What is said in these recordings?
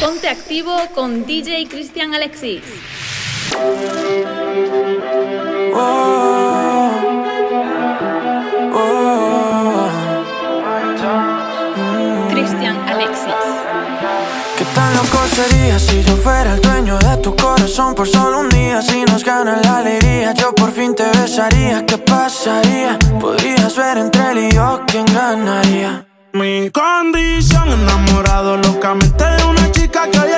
Ponte activo con DJ Cristian Alexis. Oh, oh. Cristian Alexis. ¿Qué tan loco sería si yo fuera el dueño de tu corazón por solo un día? Si nos gana la alegría, yo por fin te besaría. ¿Qué pasaría? Podrías ver entre él y yo quién ganaría. Mi condición enamorado locamente de una chica que hay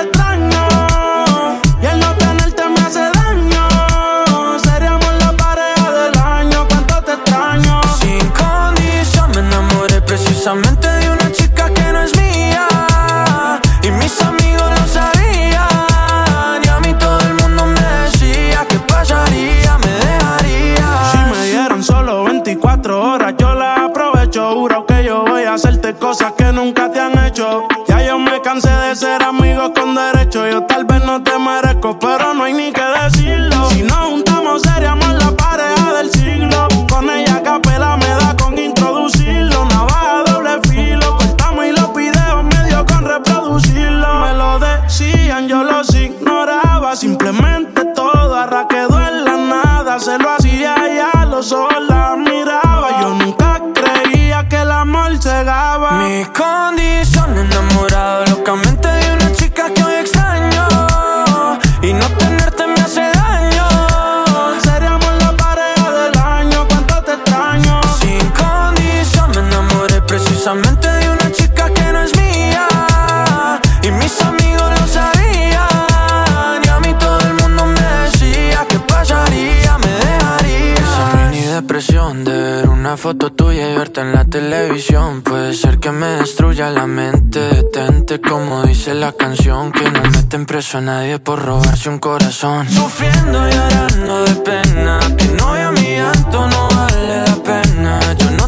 ser amigos con derecho. Yo tal vez no te merezco, pero no hay ni que de ver una foto tuya y verte en la televisión. Puede ser que me destruya la mente, detente como dice la canción. Que no meten preso a nadie por robarse un corazón. Sufriendo y llorando de pena, que no a mi llanto no vale la pena. Yo no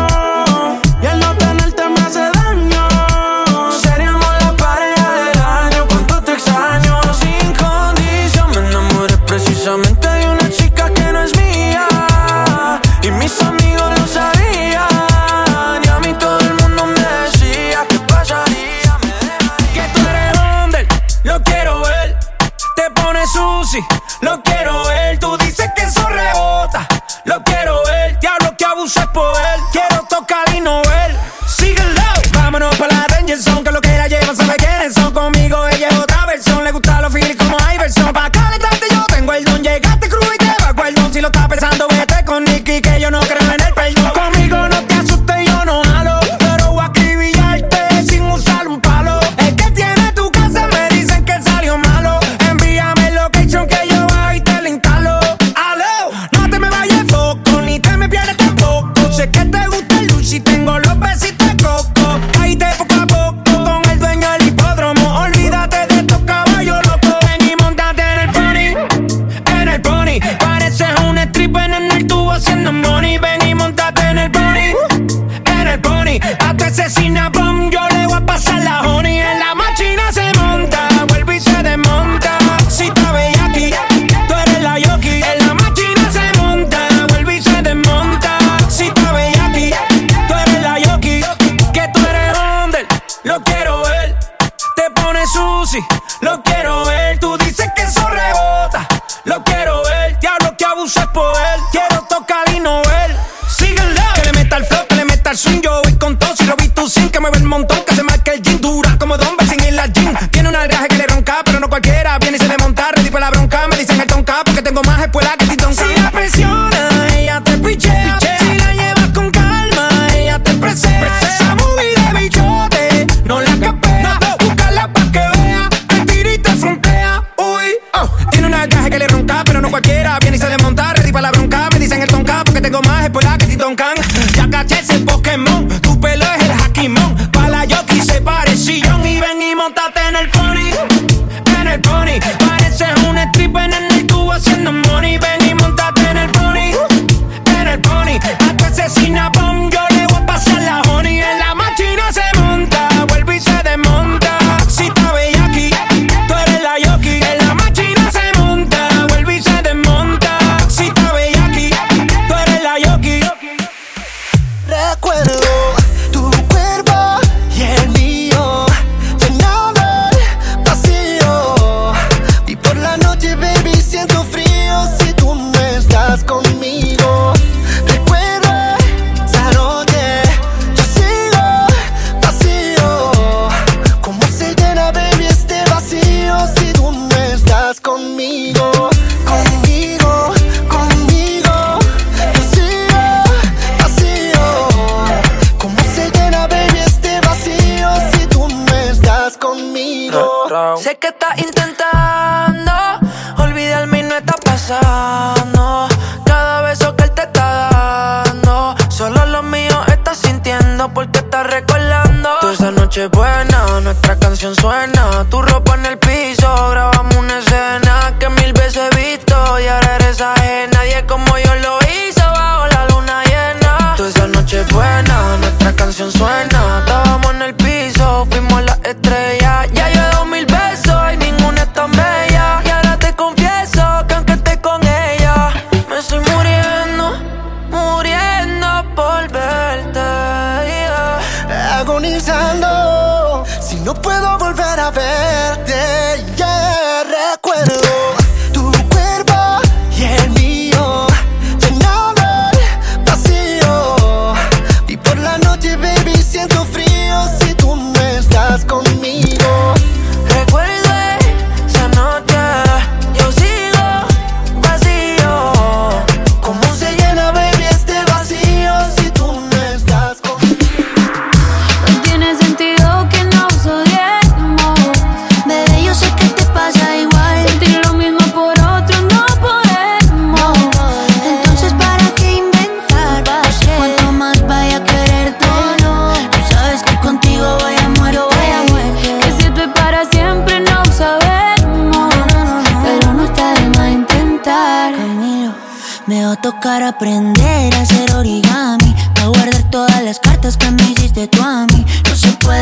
cartas que me hiciste tú a mí. No se puede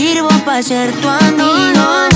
sirvo para ser tu amigo.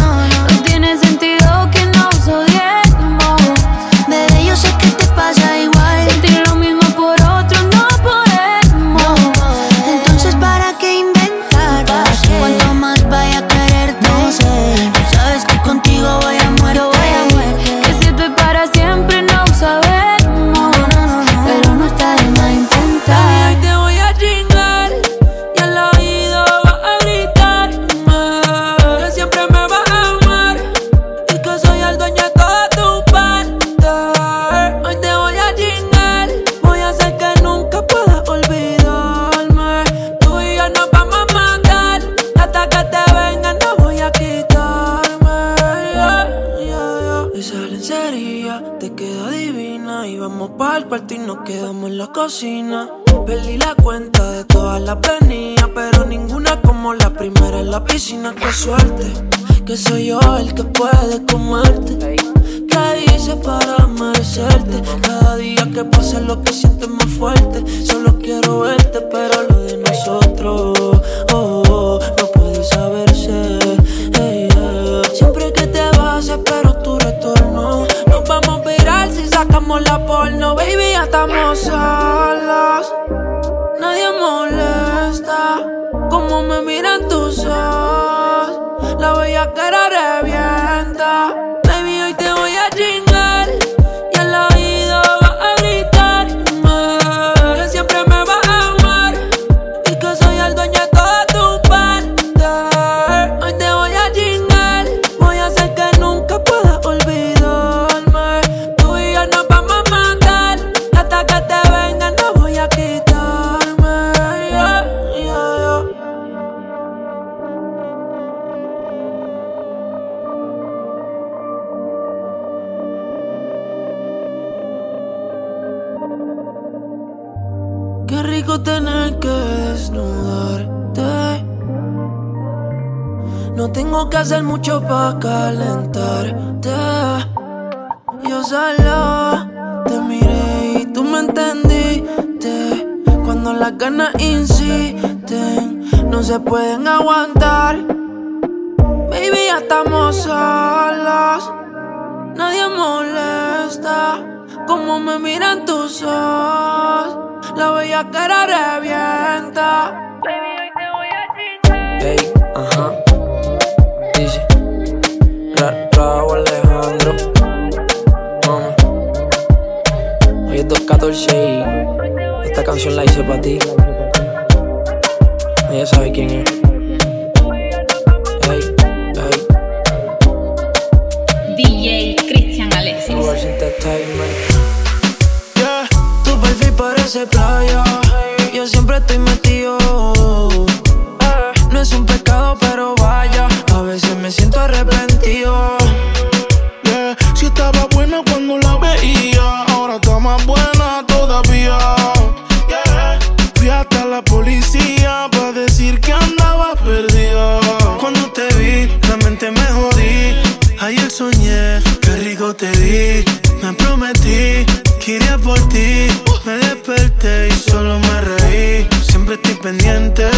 Yeah, tu perfil parece playa. Yo siempre estoy metido. No es un pecado, pero vaya. A veces me siento arrepentido. Yeah, si estaba buena cuando la veía, ahora está más buena todavía. Yeah, fui hasta la policía para decir que andaba perdida. Cuando te vi, la mente me jodí. Ayer soñé, qué rico te vi. Me prometí que iría por ti. Me desperté y solo me reí. Siempre estoy pendiente.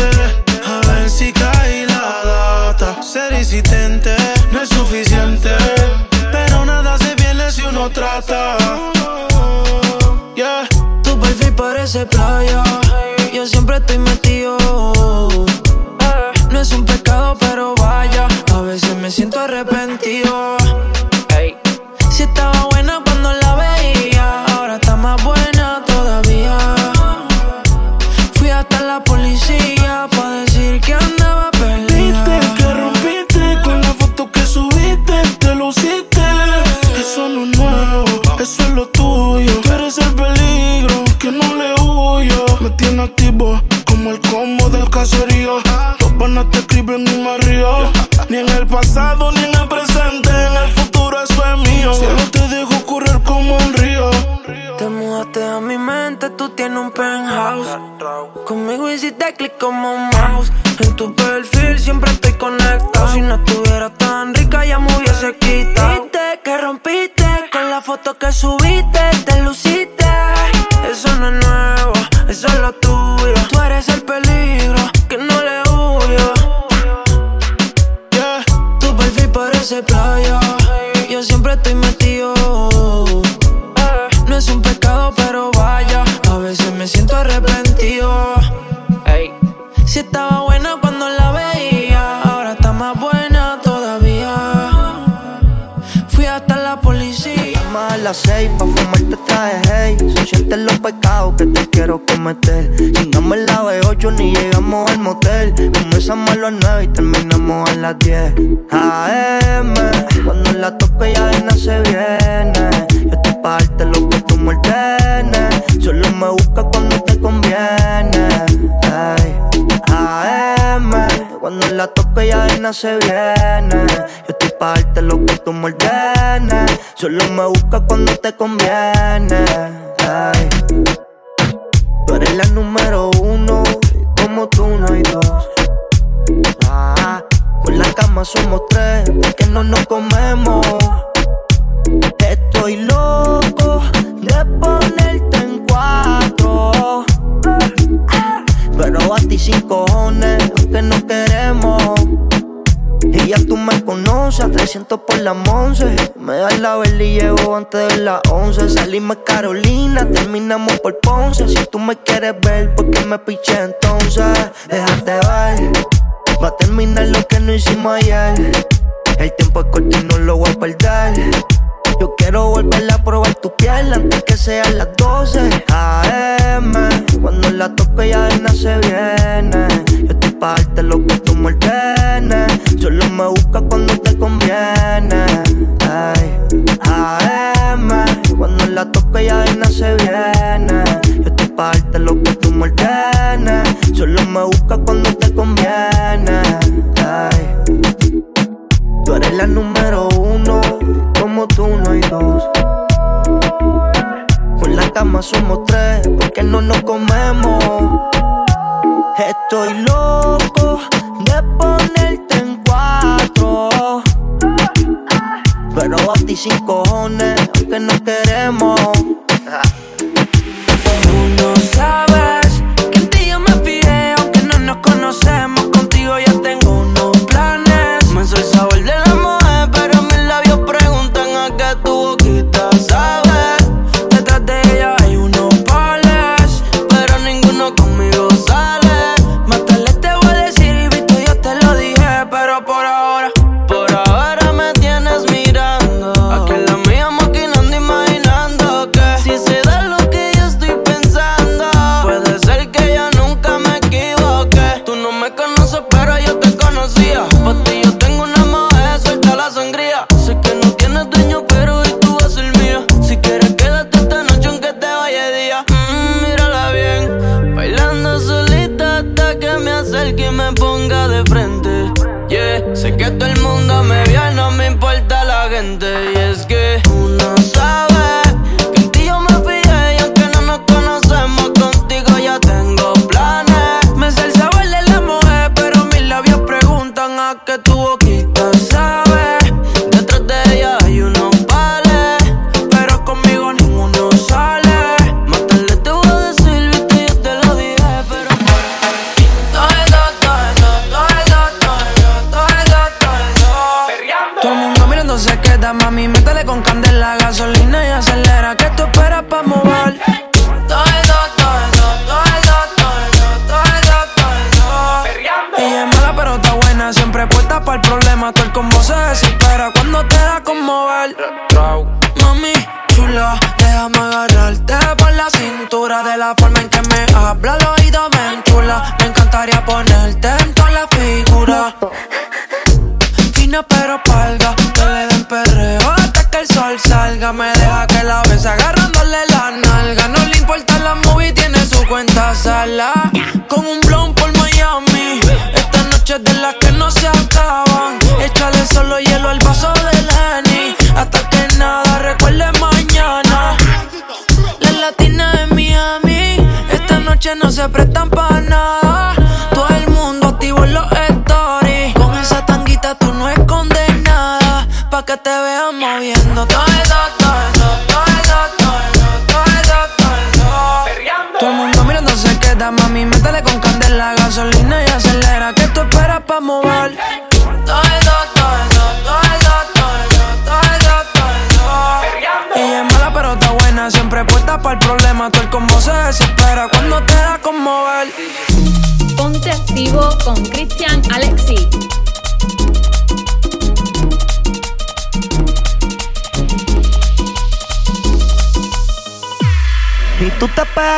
A ver si cae la data. Ser insistente no es suficiente. Pero nada se pierde si uno trata. Yeah. Tu perfil parece playa. Yo siempre estoy metido. Como el combo del caserío. Los panas te escriben ni me río. Ni en el pasado ni en el presente, en el futuro eso es mío. Solo te dejo correr como un río. Te mudaste a mi mente, tú tienes un penthouse. Conmigo hiciste clic como un mouse. En tu perfil siempre estoy conectado. Si no estuviera tan rica, ya me hubiese quitado. Que rompiste con la foto que subiste, te luciste. Perfil parece playa. Las seis pa' fumarte traje hey. Siete los pecados que te quiero cometer. Chingamos la B8 ni llegamos al motel. Comenzamos a las nueve y terminamos a las 10 AM Cuando la tope ya de nada se viene Yo estoy pa' darte lo que tú me ordenes Solo me busca cuando te conviene Ay. AM Cuando la tope ya nada se viene Yo estoy pa' darte lo que tú me ordenes Solo me busca cuando te conviene Ay. Tú eres la número uno Como tú no hay dos Ah, Con la cama somos tres Porque no nos comemos Estoy loco de ponerte en cuatro pero a ti sin cojones, aunque no queremos. Y ya tú me conoces, a 300 por la once. Me das la vela y llego antes de las 11. Salimos Carolina, terminamos por Ponce. Si tú me quieres ver, ¿por qué me piché entonces? Déjate ver, va a terminar lo que no hicimos ayer. El tiempo es corto y no lo voy a perder. Yo quiero volver a probar tu piel antes que sean las 12 AM. Cuando la toque ya de se viene. Yo estoy pa' darte lo que tú me ordenes. Solo me busca cuando te conviene. Ay. AM. Cuando la toque ya de se viene. Yo estoy pa' darte lo que tú me ordenes. Solo me busca cuando te conviene. Ay. Tú eres la número uno, como tú no hay dos. Con la cama somos tres, porque no nos comemos. Estoy loco de ponerte en cuatro. Pero a ti sin cojones, aunque no queremos. Tú no sabes mami, métele con candela, gasolina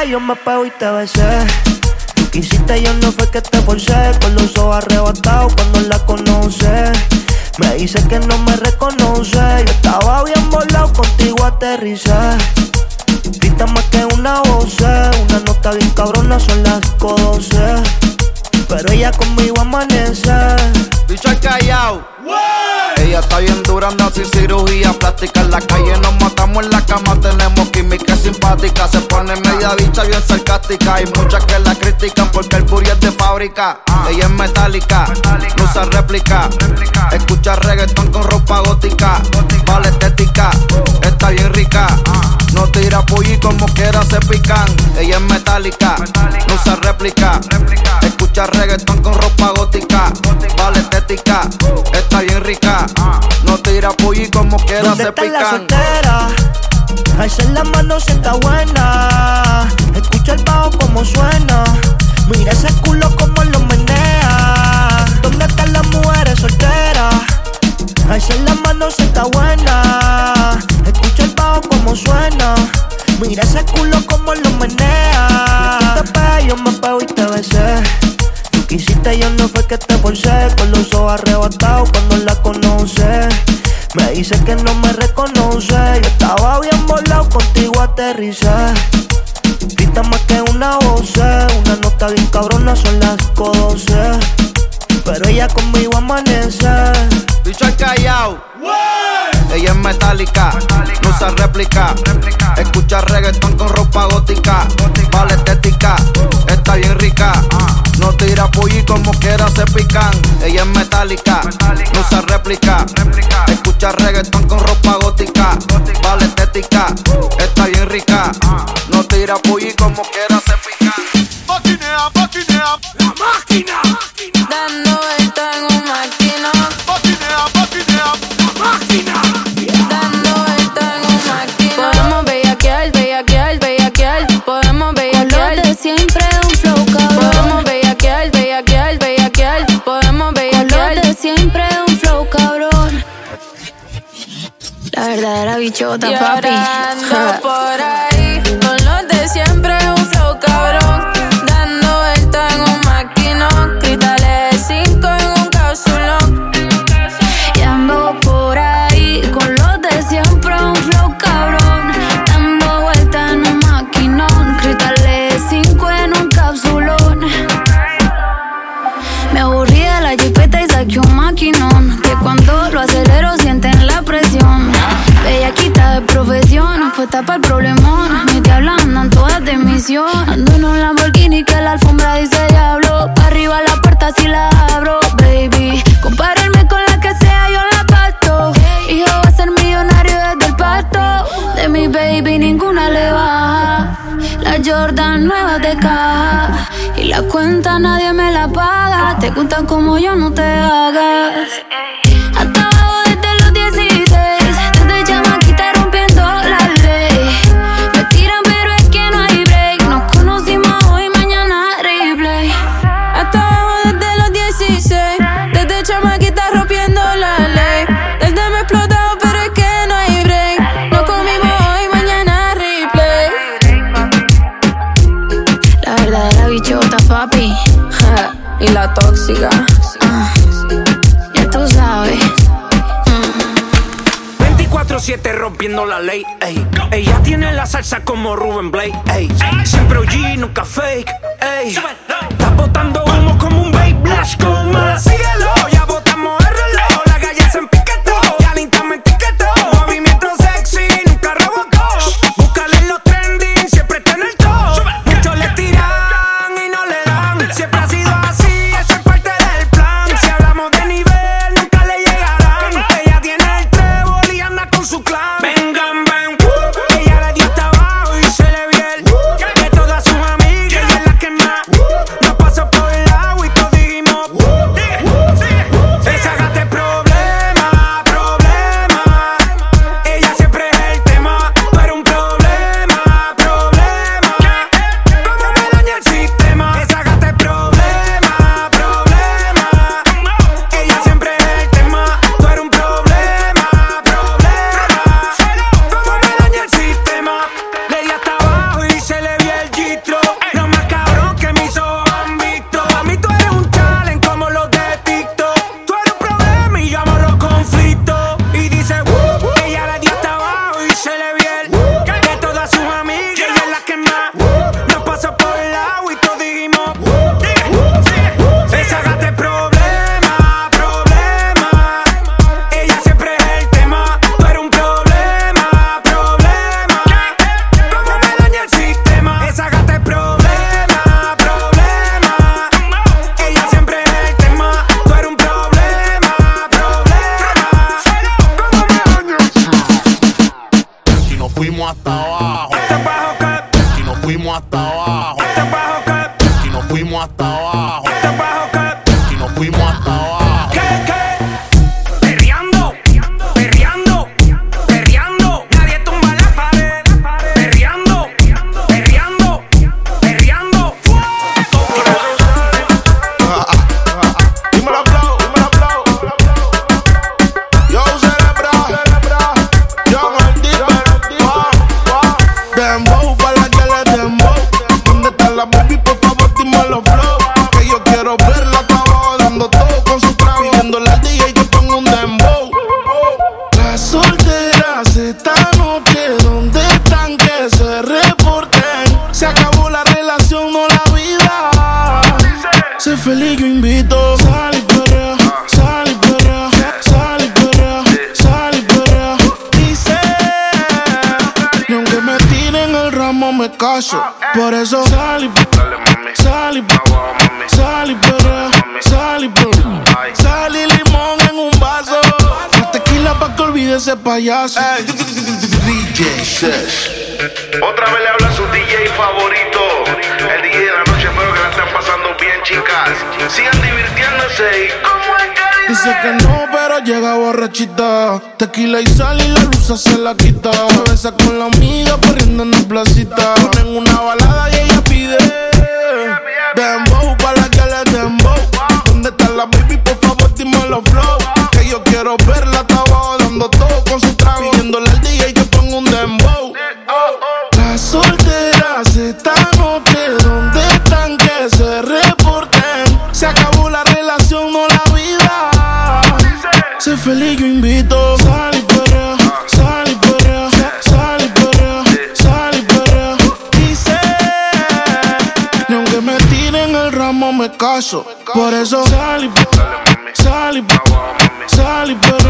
Yo me pego y te besé. Quisiste, yo no fue que te forcé. Con los ojos arrebatados cuando la conoce. Me dice que no me reconoce. Yo estaba bien volado, contigo aterricé. Grita más que una voz, una nota bien cabrona, son las 12. Pero ella conmigo amanece. Bicho al callao. Ella está bien dura, anda sin cirugía plástica. En la calle nos matamos en la cama, tenemos química simpática. Se pone media bicha bien sarcástica. Hay muchas que la critican porque el booty es de fábrica. Ella es metálica, no usa réplica. Escucha reggaetón con ropa gótica. Vale estética, está bien rica. No tira pollo como quiera se pican. Ella es metálica, no usa réplica. Escucha reggaetón con ropa gótica. Vale estética, está bien rica. No tira pollo como ¿Dónde se está la pican. soltera? Alza la mano si está buena. Escucha el bajo como suena. Mira ese culo como lo menea. ¿Dónde están las mujeres solteras? Alza la mano si está buena. Escucha el bajo como suena. Mira ese culo como lo menea. Y te yo me pego y te besé. Tú quisiste, yo no fue que te forcé. Con los ojos arrebatados cuando la conoce. Me dice que no me reconoce. Yo estaba bien volado, contigo aterricé. Grita más que una voz, una nota bien cabrona, son las 12. Pero ella conmigo amanece. Bicho al callao. Ella es metálica, no usa réplica. Escucha reggaetón con ropa gótica. Vale estética, está bien rica. No tira pollo como quiera se pican. Ella es metálica, no usa réplica. Escucha reggaetón con ropa gótica. Vale estética, está bien rica. No tira pollo como quiera se pican. Maquinea, maquinea, la máquina. Dando vuelta en un maquinón. Maquinea, maquinea, la máquina. Dando vuelta en un maquinón. Podemos bellaquear, bellaquear, bellaquear. Podemos bellaquear. de siempre un flow cabrón. Podemos bellaquear, bellaquear, bellaquear. Podemos bellaquear. de siempre un flow cabrón. La verdadera bichota, papi. como yo no te haga rompiendo la ley. Ey. Ella tiene la salsa como Ruben Blake. Ey. Siempre OG, nunca fake. pantallas. DJ Sesh. Otra vez le habla su DJ favorito. El DJ de la noche, espero que la estén pasando bien, chicas. Sigan divirtiéndose y como. Dice que no, pero llega borrachita. Tequila y sal y la luz se la quita. Cabeza con la amiga, corriendo en la placita. Ponen una balada y ella pide. Dembow para que le dembow. ¿Dónde está la baby? Por favor, dime los flow. Que yo quiero verla, mezclando todo con su trago. Pidiéndole al DJ que ponga un dembow. Las solteras estamos que donde están, que se reporten. Se acabó la relación, no la vida. Sé feliz, yo invito. Sal y perrea, sal y perrea, sal y perrea, sal y perrea. Dice, ni aunque me tiren el ramo me caso. Por eso sal y perrea, sal y perrea, sal y perrea.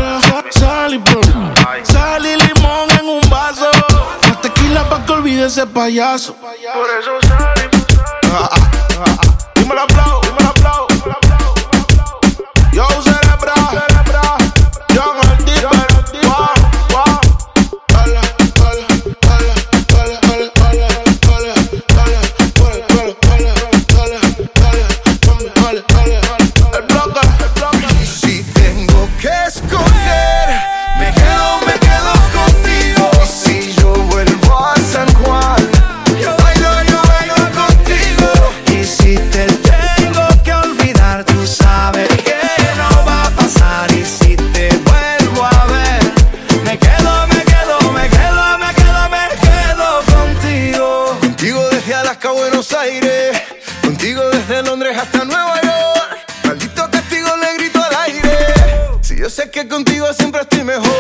ese payaso. Por eso salimos. Dime la aplauso. Mejor.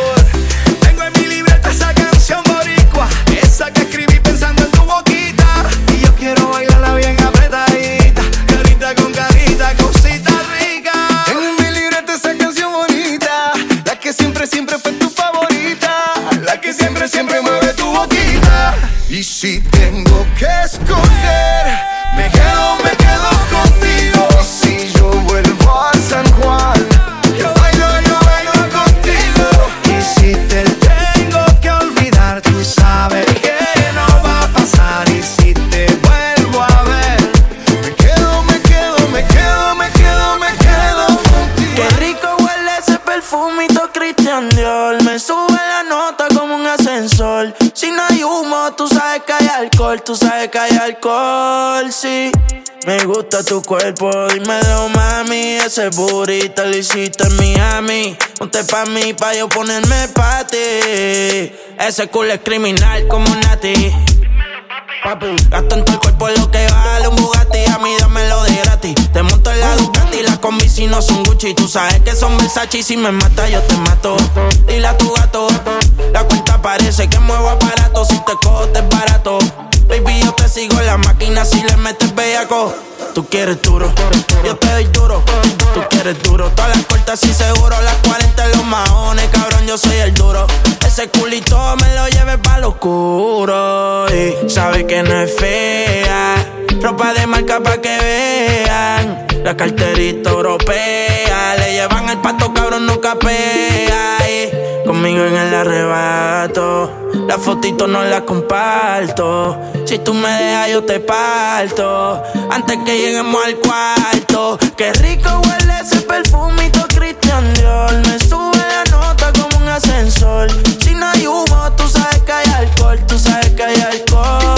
Alcohol. Tú sabes que hay alcohol, sí. Me gusta tu cuerpo, dímelo mami. Ese burrito lo hiciste en Miami. Ponte pa' mí, pa' yo ponerme pa' ti. Ese culo es criminal como Nati. Gasto en el cuerpo lo que vale un Bugatti. A mí dámelo de gratis. Te monto en la Ducati Las combi si no son Gucci. Tú sabes que son Versace y si me mata yo te mato. Dile a tu gato. La cuenta parece que muevo aparato Si te cojo te es barato. Baby yo te sigo en la máquina Si le metes bellaco. Tú quieres duro Yo te doy duro. Tú quieres duro Todas las cortas y seguro. Las 40 en los maones Cabrón yo soy el duro. Ese culito me lo lleve pa' lo oscuro Y sabe que no es fea. Ropa de marca pa' que vean. La Le llevan el pato cabrón no capea y Conmigo en el arrebato. La fotito no la comparto. Si tú me dejas yo te parto. Antes que lleguemos al cuarto. Qué rico huele ese perfumito Christian Dior. Me sube la nota como un ascensor. Si no hay humo, tú sabes que hay alcohol Tú sabes que hay alcohol,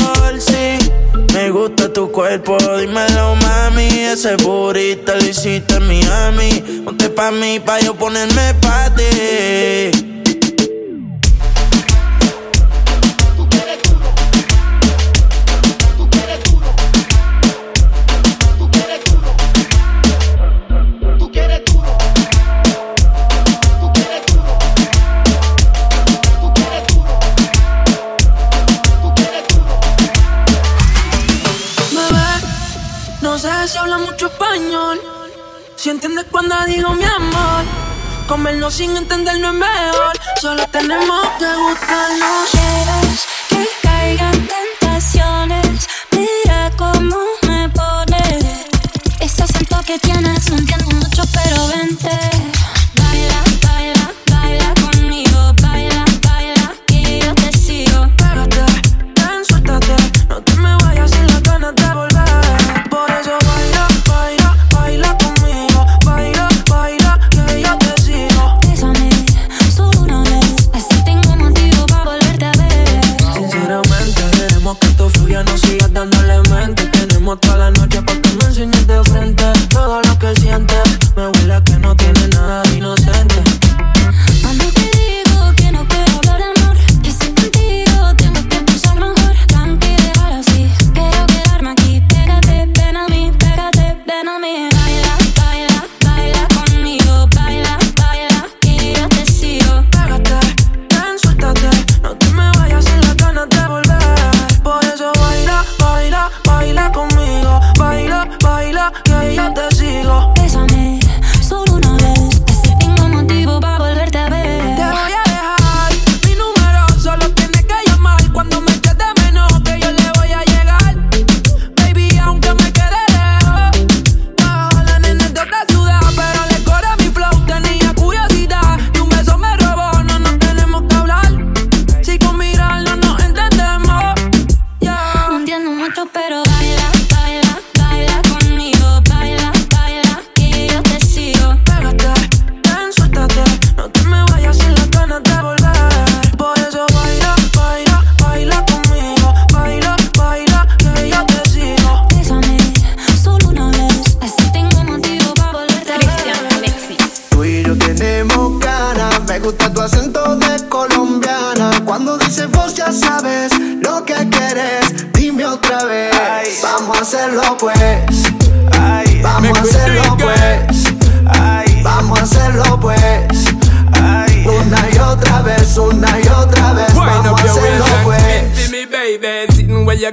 gusta tu cuerpo, dímelo mami. Ese burrito lo hiciste en Miami. Ponte pa' mí, pa' yo ponerme pa' ti si habla mucho español. Si entiendes cuando digo mi amor. Comernos sin entender no es mejor. Solo tenemos que buscarnos. Quieres que caigan tentaciones. Mira cómo me pones. Ese acento que tienes no entiendo mucho, pero vente.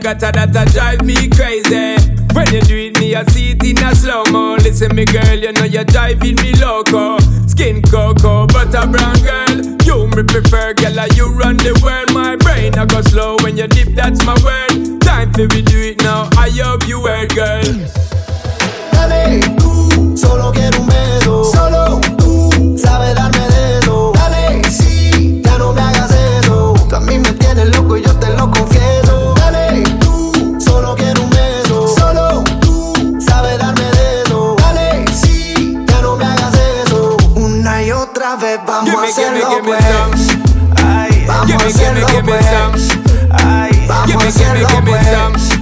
Got that, that drive me crazy. When you do it, me, I see it in a slow mo. Listen, me girl, you know you're driving me loco. Skin cocoa, butter brown girl. You me prefer, girl, like you run the world. My brain I go slow when you dip, that's my word. Time for we do it now. I hope you heard, girl. Dale, tú, solo quiero un Gimme, gimme, a Gimme, gimme, gimme some. Gimme, gimme, gimme some.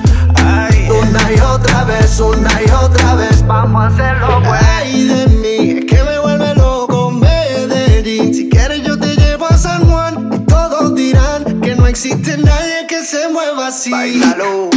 Una y otra vez, una y otra vez, vamos a hacerlo pues. Ay de mí, es que me vuelve loco Medellín. Si quieres yo te llevo a San Juan y todos dirán que no existe nadie que se mueva así. Bailalo.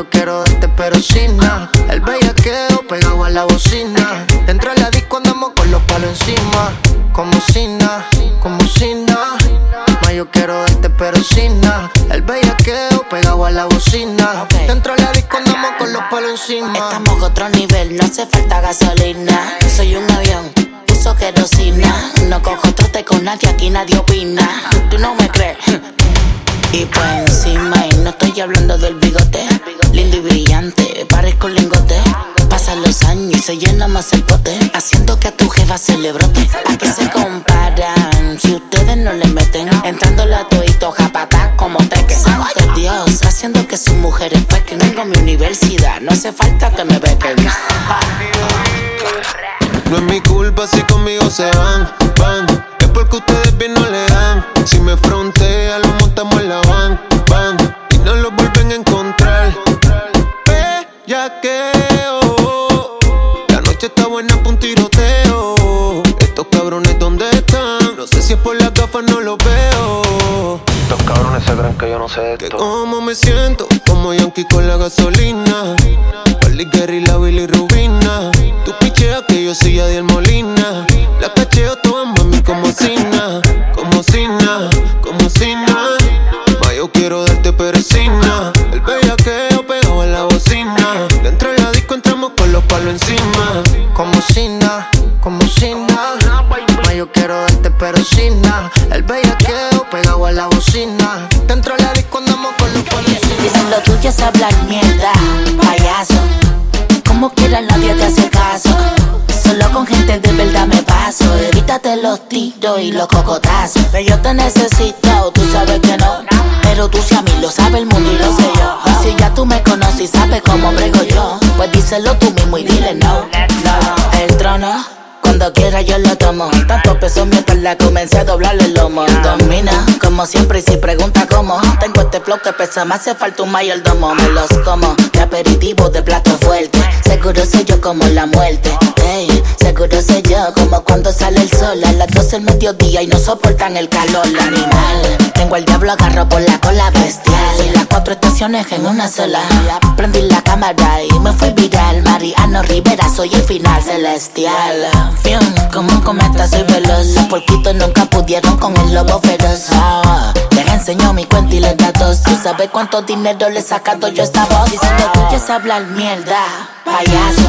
Yo quiero darte, pero sin nada. El bellaqueo pegado a la bocina. Dentro de la disco andamos con los palos encima. Como Sina, como Sina. Ma, yo quiero darte, pero sin nada. El bellaqueo pegado a la bocina. Dentro de la disco andamos con los palos encima. Estamos a otro nivel, no hace falta gasolina. Soy un avión, uso querosina. No cojo trote con nadie, aquí nadie opina. Tú no me crees. Y pues encima, y no estoy hablando del bigote. Se llena más el pote. Haciendo que a tu jefa se le brote. ¿A qué se comparan? Si ustedes no le meten. Entrando la toito japata como teque. Santo Dios, haciendo que sus mujeres pequen. Tengo mi universidad, no hace falta que me bequen. No es mi culpa si conmigo se van, van. Es porque ustedes bien no le dan. Si me frontea, esto. cómo me siento, como Yankee con la gasolina. Pali Gary, la Billy Rubina. Tú picheas que yo soy Adiel Molina. Tuyo es hablar mierda, payaso. Como quiera nadie te hace caso. Solo con gente de verdad me paso. Evítate los tiros y los cocotazos. Pero yo te necesito, tú sabes que no. Pero tú si a mí lo sabe el mundo y lo sé yo. Y si ya tú me conoces y sabes cómo brego yo, pues díselo tú mismo y dile no. No, el trono. Cuando quiera yo lo tomo. Tanto peso mi espalda comencé a doblarle el lomo. Domina, como siempre, y si pregunta cómo. Tengo este flow que pesa, me hace falta un mayordomo. Me los como de aperitivo, de plato fuerte. Seguro soy yo como la muerte. Ey, seguro soy yo como cuando sale el sol a las 12 del mediodía y no soportan el calor. El animal, tengo al diablo agarro por la cola bestial. Y las cuatro estaciones en una sola. Prendí la cámara y me fui viral. Mariano Rivera, soy el final celestial. Como un cometa soy veloz. Los porquitos nunca pudieron con el lobo feroz. Ah, les enseño mi cuenta y les datos. Tú sabes cuánto dinero le sacado yo esta voz. Dicen que tú es hablar mierda, payaso.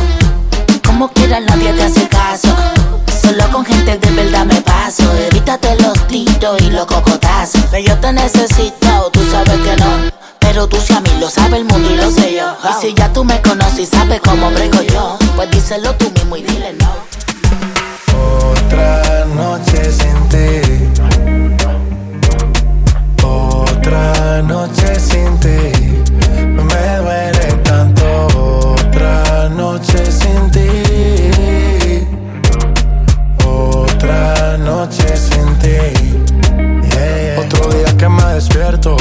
Como quiera nadie te hace caso. Solo con gente de verdad me paso. Evítate los tiros y los cocotazos. Yo te necesito, tú sabes que no. Pero tú si a mí lo sabe el mundo y lo sé yo. Y si ya tú me conoces y sabes cómo brego yo, pues díselo tú mismo y dile no. Otra noche sin ti. Otra noche sin ti. Me duele tanto. Otra noche sin ti. Otra noche sin ti. Otro día que me despierto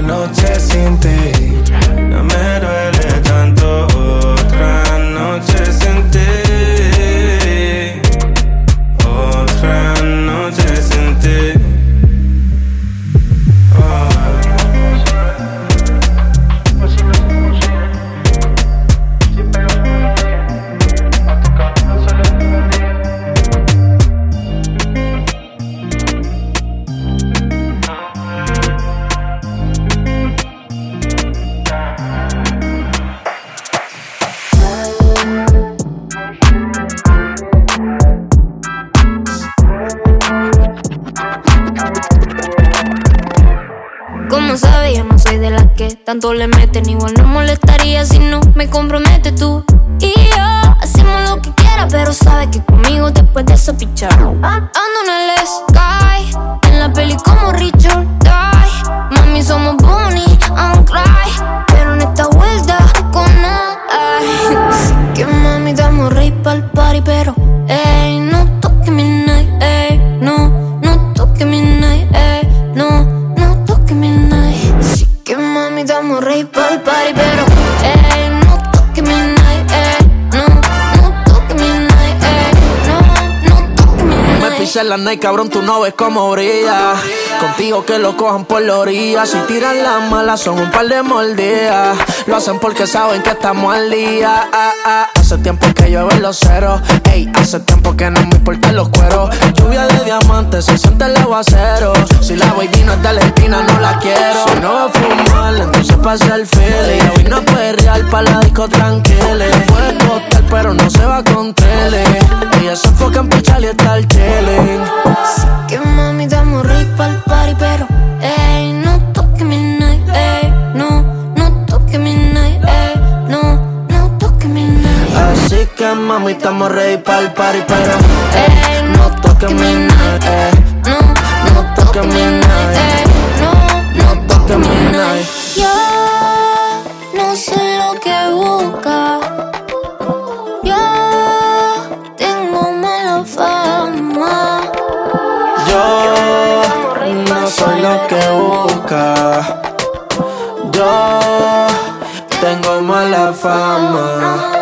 noche sin ti. No me duele. Tanto le meten. Igual no molestaría si no me comprometes tú. Y yo hacemos lo que quiera, pero sabes que conmigo después de eso pichar. Ando en el sky, en la peli como Richard Die. Mami, somos Bonnie party, pero ey, no toque mi night, ey, no, no toque mi night, ey, no, no toque mi Me night. pisa en la night, cabrón, tú no ves cómo brilla. Contigo que lo cojan por la orilla. Si tiran las malas son un par de mordidas. Lo hacen porque saben que estamos al día. Ah, ah. Hace tiempo que llueve los ceros. Ey, hace tiempo que no me importan los cueros. Lluvia de diamantes, se siente el aguacero. Si la baby no es de Argentina, no la quiero. Si no va a fumar, entonces pasa el feeling. Hoy no puede real para la disco tranquila. Puede costar, pero no se va con tele. Ella se enfoca en pichar y está el chilling. Que mami, damos pa'l party, pero ey, no toque mi night, ey, no, no toque mi night, ey, no, no toque mi night. Así que mami, estamos ready pa'l party, pero ey, no toque mi night, ey, no, no toque mi night, ey, no, no toque mi night. Fama.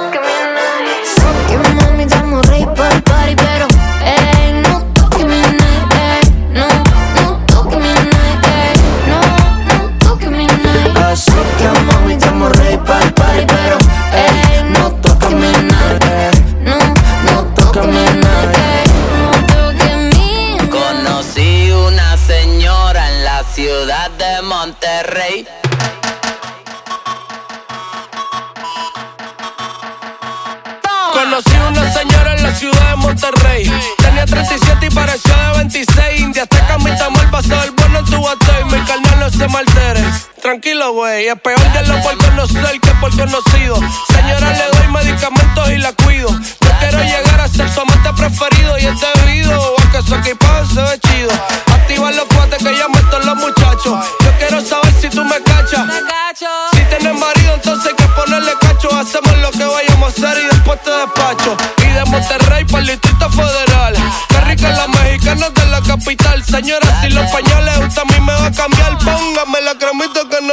Güey. Es peor de lo por conocer que por conocido. Señora, le doy medicamentos y la cuido. Yo quiero llegar a ser su amante preferido. Y es debido a que su equipaje se ve chido. Activa los cuates que ya todos los muchachos. Yo quiero saber si tú me cachas. Si tienes marido, entonces hay que ponerle cacho. Hacemos lo que vayamos a hacer y después te despacho. Y de Monterrey para el Distrito Federal. Qué rica la mexicana de la capital. Señora, si los pañales usted a mí me va a cambiar, póngame la cremita que no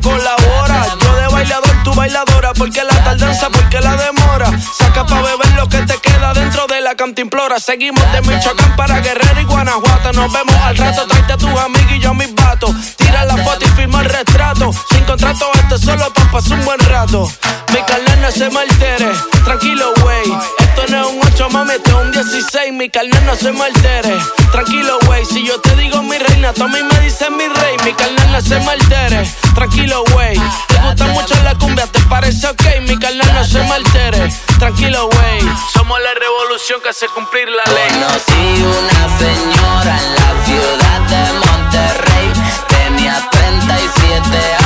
colabora? Yo de bailador, tú bailadora, porque la tardanza, porque la demora. Saca pa' beber lo que te queda dentro de la cantimplora. Seguimos de Michoacán para Guerrero y Guanajuato. Nos vemos al rato, tráete a tus amigos y yo a mis vatos. Tira la foto y firma el retrato. Sin contrato, este solo pa' pasar un buen rato. Mi carnal no se me altere, tranquilo, wey. Esto no es un 8, mami, es un 16. Mi carnal no se me altere, tranquilo, wey. Si yo te digo mi reina, tú a mí me dices mi rey. Mi carnal no se me altere, tranquilo, wey. Te gusta mucho la cumbia, te parece ok. Mi carnal no se me altere, tranquilo, wey. Somos la revolución que hace cumplir la ley. Conocí una señora en la ciudad de Monterrey. Tenía 37 años,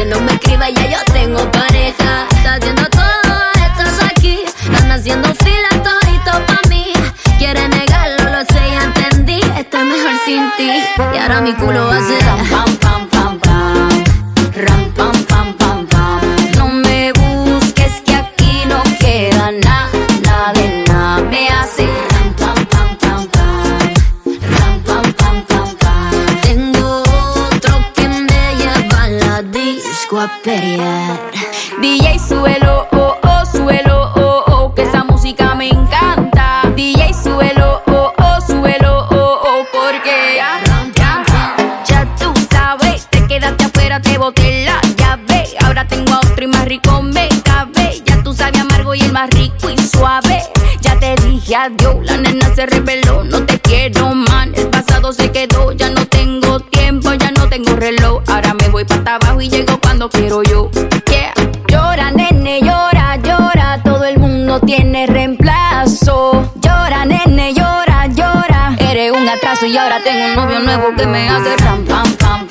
Que no me escriba, ya yo tengo pareja. Está haciendo todo, estás aquí. Están haciendo fila todito pa' mí. Quiere negarlo, lo sé, ya entendí. Estoy mejor sin ti. Y ahora mi culo va a ser pam, pam, pam. A. DJ, suelo, oh, oh, suelo, oh, oh, que esa música me encanta. DJ, suelo, oh, oh, suelo, oh, oh, porque ya, ya, ya tú sabes, te quedaste afuera, te boté la llave. Ahora tengo a otro y más rico me cabe. Ya tú sabes amargo y el más rico y suave. Ya te dije adiós, la nena se reveló, no te Para abajo y llego cuando quiero yo. Llora, nene, llora, llora. Todo el mundo tiene reemplazo. Llora, nene, llora, llora. Eres un atraso y ahora tengo un novio nuevo que me hace ram, pam, pam.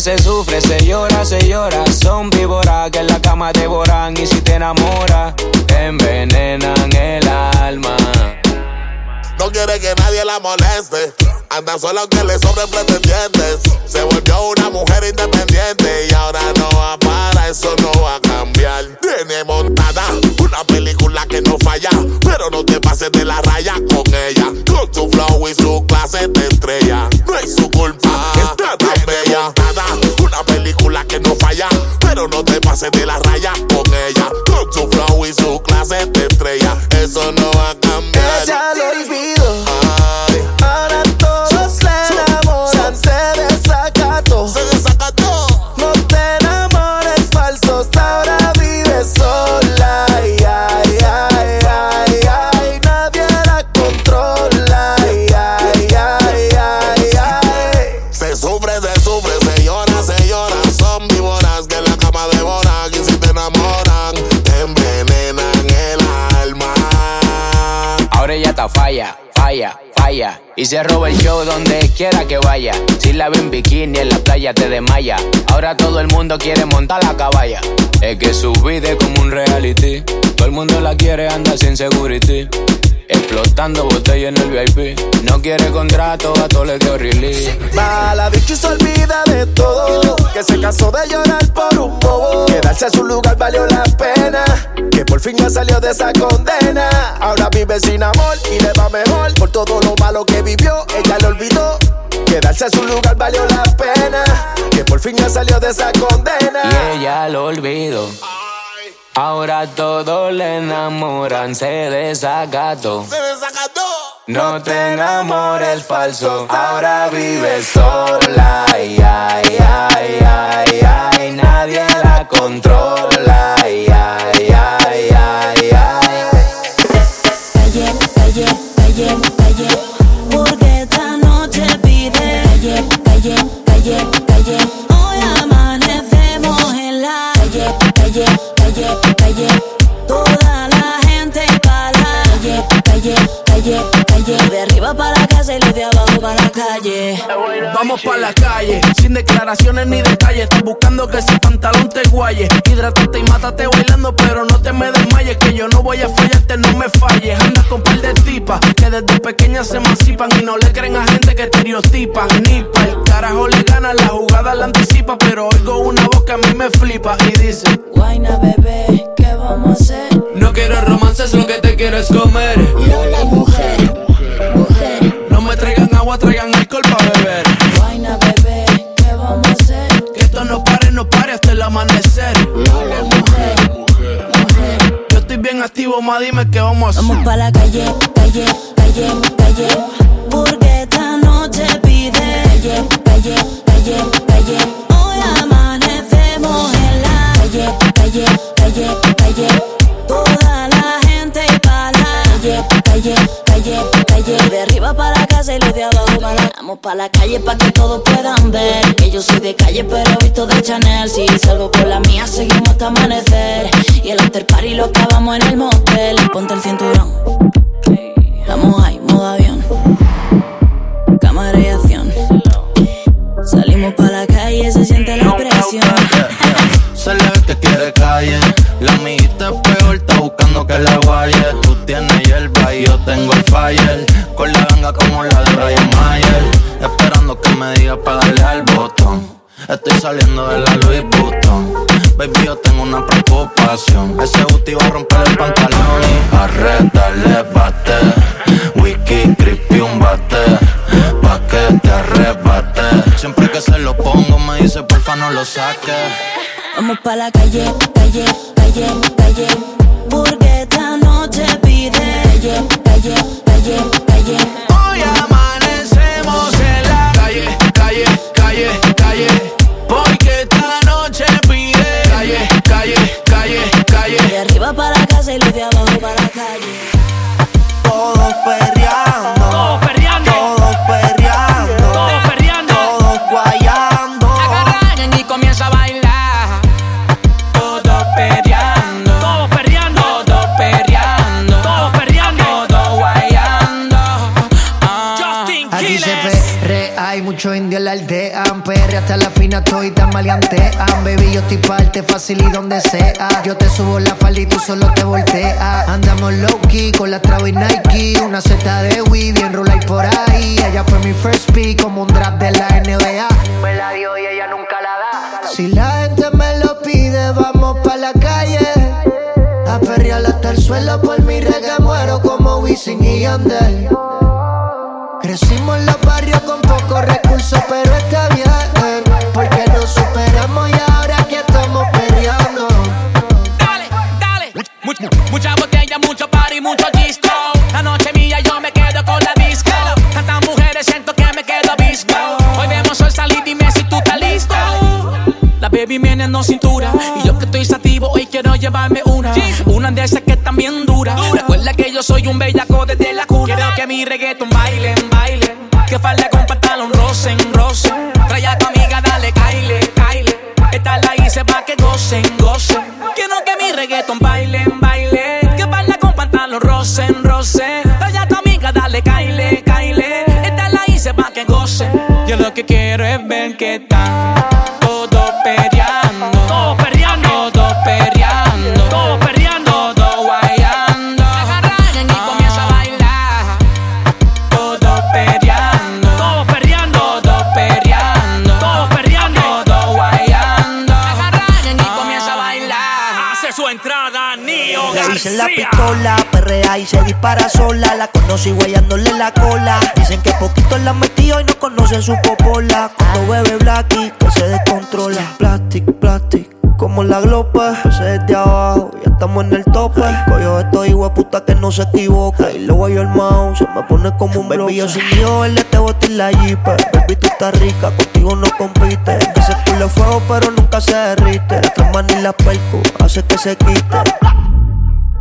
Se sufre, se llora, se llora. Son víboras que en la cama devoran y si te enamoras, te envenenan el alma. No quiere que nadie la moleste. Anda sola aunque le sobren pretendientes. Se volvió una mujer independiente y ahora no va para, eso no va a cambiar. Tiene montada una película que no falla, pero no te pases de la raya con ella. Que vaya. Si la ve en bikini en la playa te desmaya. Ahora todo el mundo quiere montar la caballa. Es que su vida es como un reality. Todo el mundo la quiere, anda sin security. Explotando botella en el VIP. No quiere contrato, a todo le dio release. Mala bicho y se olvida de todo. Que se cansó de llorar por un bobo. Quedarse en su lugar valió la pena. Que por fin ya salió de esa condena. Ahora vive sin amor y le va mejor. Por todo lo malo que vivió, ella lo olvidó. Quedarse en su lugar valió la pena. Que por fin ya salió de esa condena. Y ella lo olvidó. Ahora todo le enamoran, se desacató. Se desacató. No te enamores falso, ahora vive sola. Ay, ay, ay, ay, ay, nadie la controla. Ay, ay, ay, calle, calle. Toda la gente cala. Calle, calle, calle, calle. De arriba para la casa y de abajo para la calle. Vamos pa' la calle, sin declaraciones ni detalles. Estás buscando que ese pantalón te guaye. Hidrátate y mátate bailando, pero no te me desmayes. Que yo no voy a fallarte, no me falles. Andas con par de tipas que desde pequeñas se emancipan y no le creen a gente que estereotipan. Ni pa' el carajo le gana, la jugada la anticipa. Pero oigo una voz que a mí me flipa y dice: Guayna, bebé, ¿qué vamos a hacer? No quiero romances, lo que te quiero es comer. Lola, mujer, mujer. No me traigan agua, traigan alcohol para beber. Vaina, bebé, ¿qué vamos a hacer? Que esto no pare, no pare hasta el amanecer. Yo estoy bien activo, ma, dime qué vamos a hacer. Vamos pa' la calle, calle, calle, calle. Porque esta noche pide calle, calle, calle, calle. Hoy amanecemos en la calle, calle, calle, calle. Toda la gente pa' la calle, calle, calle, calle. De arriba para la casa y los de abajo para la... Vamos pa' la calle pa' que todos puedan ver. Que yo soy de calle pero visto de Chanel. Si salgo con la mía seguimos hasta amanecer. Y el after party lo acabamos en el motel. Ponte el cinturón. Estamos ahí, modo avión. Cámara y acción. Salimos pa' la calle, se siente la presión quiere calle. La amiguita es peor, está buscando que la guaye. Tú tienes hierba y yo tengo el fire. Con la ganga como la de Brian Mayer. Esperando que me diga para darle al botón. Estoy saliendo de la Louis Vuitton. Baby, yo tengo una preocupación. Ese booty va a romper el pantalón y arrétale bate. Wiki, creepy, un bate. Pa' que te arrebate. Siempre que se lo pongo, me dice porfa no lo saques. Vamos pa' la calle, calle, calle, calle. Porque esta noche pide calle, calle, calle, calle. Hoy amanecemos en la calle, calle, calle, calle. Perrea, hay mucho indio en la aldea. Perre hasta la fina, estoy tan maleantean. Baby, yo estoy parte fácil y donde sea. Yo te subo la falda y tú solo te volteas. Andamos low key con la Travis Nike. Una seta de Wii, bien roll por ahí. Ella fue mi first pick, como un draft de la NBA. Me la dio y ella nunca la da. Si la gente me lo pide, vamos pa' la calle. A perrear hasta el suelo por mi reggae muero como Wisin y Yandel. Crecimos en los pero está bien. Porque nos superamos y ahora que estamos peleando. Dale, dale. Much- mucha botella, mucho party, mucho disco. La noche mía, yo me quedo con la disco. Tantas mujeres, siento que me quedo visco. Hoy vemos el salir, dime si tú estás listo. La baby viene en cintura. Y yo que estoy sativo, hoy quiero llevarme una. Una de esas que están bien dura. Recuerda que yo soy un bellaco desde la cuna. Quiero que mi reggaeton baile, baile. Que falda con rosen, rosen. Trae a tu amiga, dale, caile, caile. Esta la hice pa' que gocen, gocen. Quiero que mi reggaeton baile, baile. Que falda con pantalón rosen, rosen. Trae a tu amiga, dale, caile, caile. Esta la hice pa' que gocen. Yo lo que quiero es ver que están pistola, perrea y se dispara sola. La conocí guayándole la cola. Dicen que poquito la metió y no conocen su popola. Cuando bebe Blacky, que se descontrola. Plastic, plastic, como la glopa. Ese desde abajo, ya estamos en el tope. Coyo estoy puta que no se equivoca. Y luego yo el mouse, se me pone como un baby. Yo sin mío, él te boté la jeep. Baby, tú estás rica, contigo no compite. Ese culo fuego, pero nunca se derrite. La crema ni la perco, hace que se quite.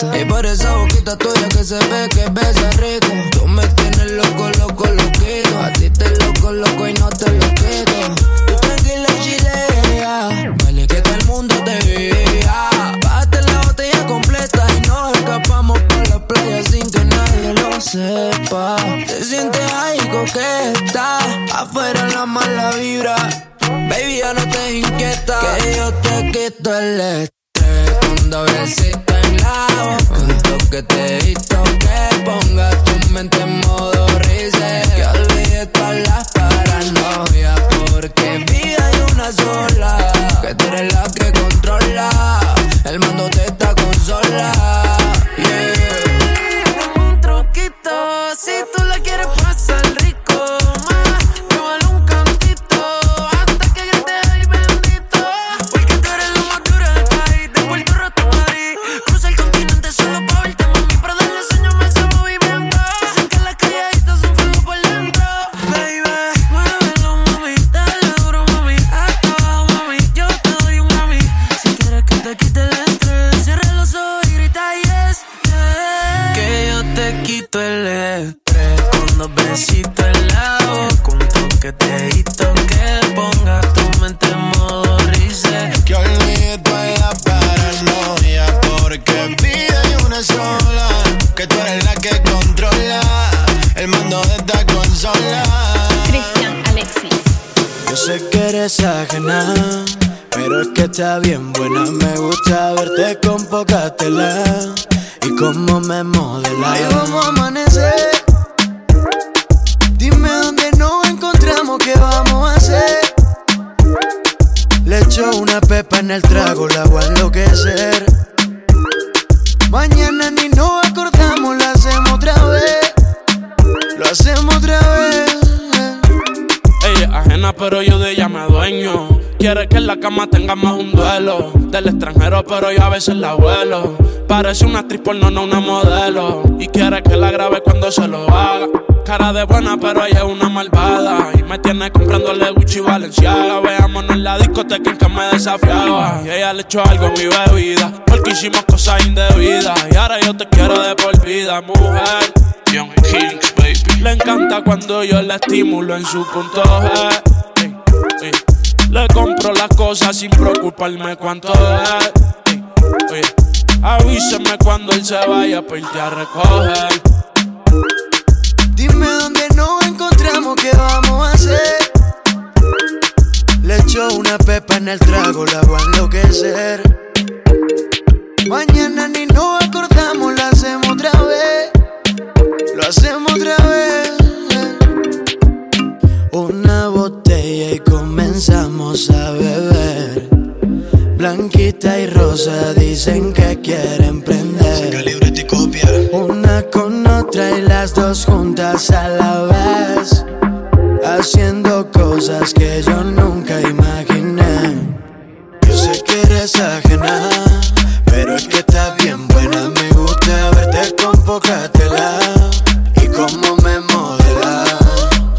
Y por esa boquita tuya que se ve que besa rico. Mañana ni nos acordamos, lo hacemos otra vez. Lo hacemos otra vez. Ella es ajena, pero yo de ella me dueño. Quiere que en la cama tengamos un duelo. Del extranjero, pero yo a veces la vuelo. Parece una actriz porno, no una modelo. Y quiere que la grabe cuando se lo haga. Cara de buena, pero ella es una malvada. Y me tiene comprándole Gucci y Valenciaga. Veámonos en la discoteca en que me desafiaba. Y ella le echó algo a mi bebida. Porque hicimos cosas indebidas. Y ahora yo te quiero de por vida, mujer. Young Kings, baby. Le encanta cuando yo la estimulo en su punto G. Le compro las cosas sin preocuparme cuánto es. Avíseme cuando él se vaya para irte a recoger. Dime dónde nos encontramos, qué vamos a hacer. Le echo una pepa en el trago, la voy a enloquecer. Mañana ni nos acordamos, lo hacemos otra vez. Lo hacemos otra vez. Una botella y comenzamos a beber. Blanquita y rosa dicen que quieren prender. Una con otra y las dos juntas a la vez. Haciendo cosas que yo nunca imaginé. Yo sé que eres ajena, pero es que está bien buena. Me gusta verte con poca y cómo me modela.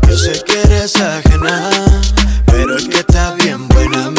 Yo sé que eres ajena, pero es que está bien buena.